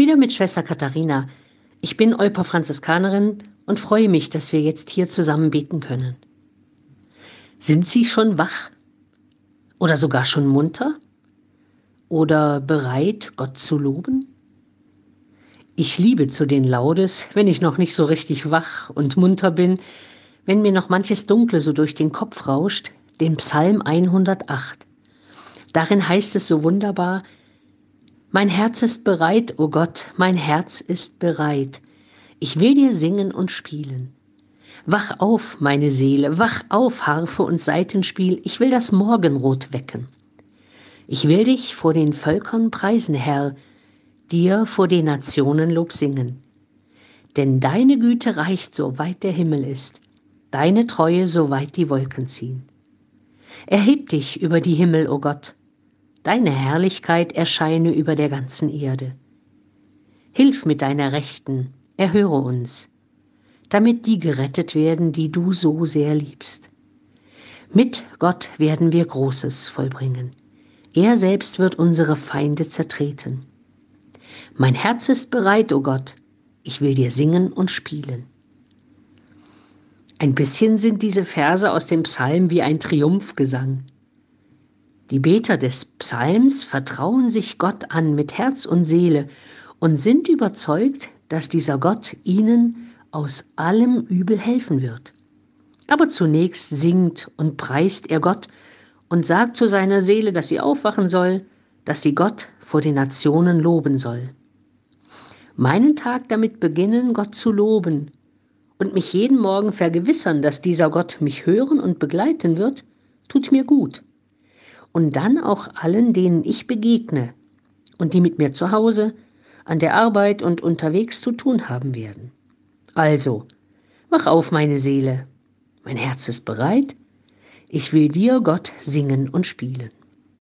Wieder mit Schwester Katharina. Ich bin Euper Franziskanerin und freue mich, dass wir jetzt hier zusammen beten können. Sind Sie schon wach? Oder sogar schon munter? Oder bereit, Gott zu loben? Ich liebe zu den Laudes, wenn ich noch nicht so richtig wach und munter bin, wenn mir noch manches Dunkle so durch den Kopf rauscht, den Psalm 108. Darin heißt es so wunderbar, Mein Herz ist bereit, o oh Gott, mein Herz ist bereit. Ich will dir singen und spielen. Wach auf, meine Seele, wach auf, Harfe und Saitenspiel, ich will das Morgenrot wecken. Ich will dich vor den Völkern preisen, Herr, dir vor den Nationen Lob singen. Denn deine Güte reicht so weit der Himmel ist, deine Treue so weit die Wolken ziehen. Erheb dich über die Himmel, o oh Gott, deine Herrlichkeit erscheine über der ganzen Erde. Hilf mit deiner Rechten, erhöre uns, damit die gerettet werden, die du so sehr liebst. Mit Gott werden wir Großes vollbringen. Er selbst wird unsere Feinde zertreten. Mein Herz ist bereit, o oh Gott, ich will dir singen und spielen. Ein bisschen sind diese Verse aus dem Psalm wie ein Triumphgesang. Die Beter des Psalms vertrauen sich Gott an mit Herz und Seele und sind überzeugt, dass dieser Gott ihnen aus allem Übel helfen wird. Aber zunächst singt und preist er Gott und sagt zu seiner Seele, dass sie aufwachen soll, dass sie Gott vor den Nationen loben soll. Meinen Tag damit beginnen, Gott zu loben und mich jeden Morgen vergewissern, dass dieser Gott mich hören und begleiten wird, tut mir gut. Und dann auch allen, denen ich begegne und die mit mir zu Hause, an der Arbeit und unterwegs zu tun haben werden. Also, wach auf, meine Seele, mein Herz ist bereit, ich will dir, Gott, singen und spielen.